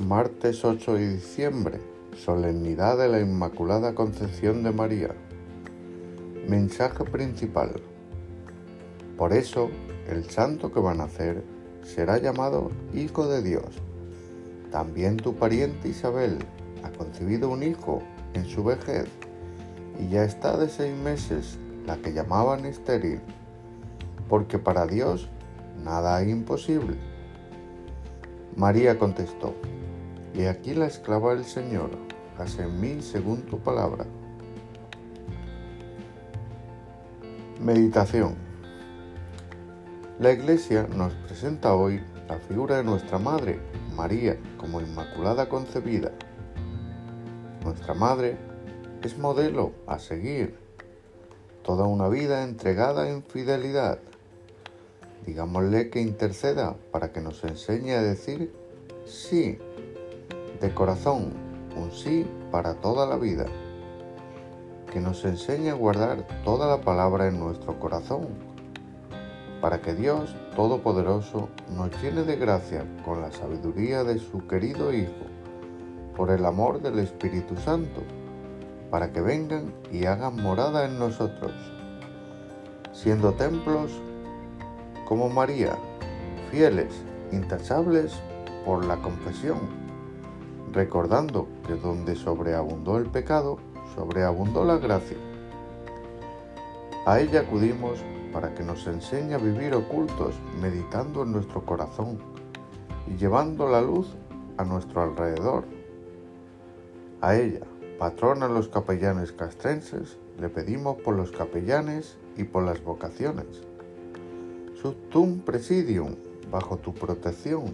martes 8 de diciembre, solemnidad de la Inmaculada Concepción de María. Mensaje principal. Por eso, el santo que va a nacer será llamado Hijo de Dios. También tu pariente Isabel ha concebido un hijo en su vejez y ya está de seis meses, la que llamaban estéril, porque para Dios nada hay imposible. María contestó, y aquí la esclava del Señor, haz en mí según tu palabra. Meditación. La Iglesia nos presenta hoy la figura de nuestra Madre, María, como Inmaculada concebida. Nuestra Madre es modelo a seguir, toda una vida entregada en fidelidad Digámosle que interceda para que nos enseñe a decir sí, corazón, un sí para toda la vida. Que nos enseñe a guardar toda la palabra en nuestro corazón, para que Dios Todopoderoso nos llene de gracia con la sabiduría de su querido Hijo, por el amor del Espíritu Santo, para que vengan y hagan morada en nosotros, siendo templos como María, fieles, intachables por la confesión, recordando que donde sobreabundó el pecado, sobreabundó la gracia. A ella acudimos para que nos enseñe a vivir ocultos, meditando en nuestro corazón y llevando la luz a nuestro alrededor. A ella, patrona de los capellanes castrenses, le pedimos por los capellanes y por las vocaciones Subtum presidium, bajo tu protección,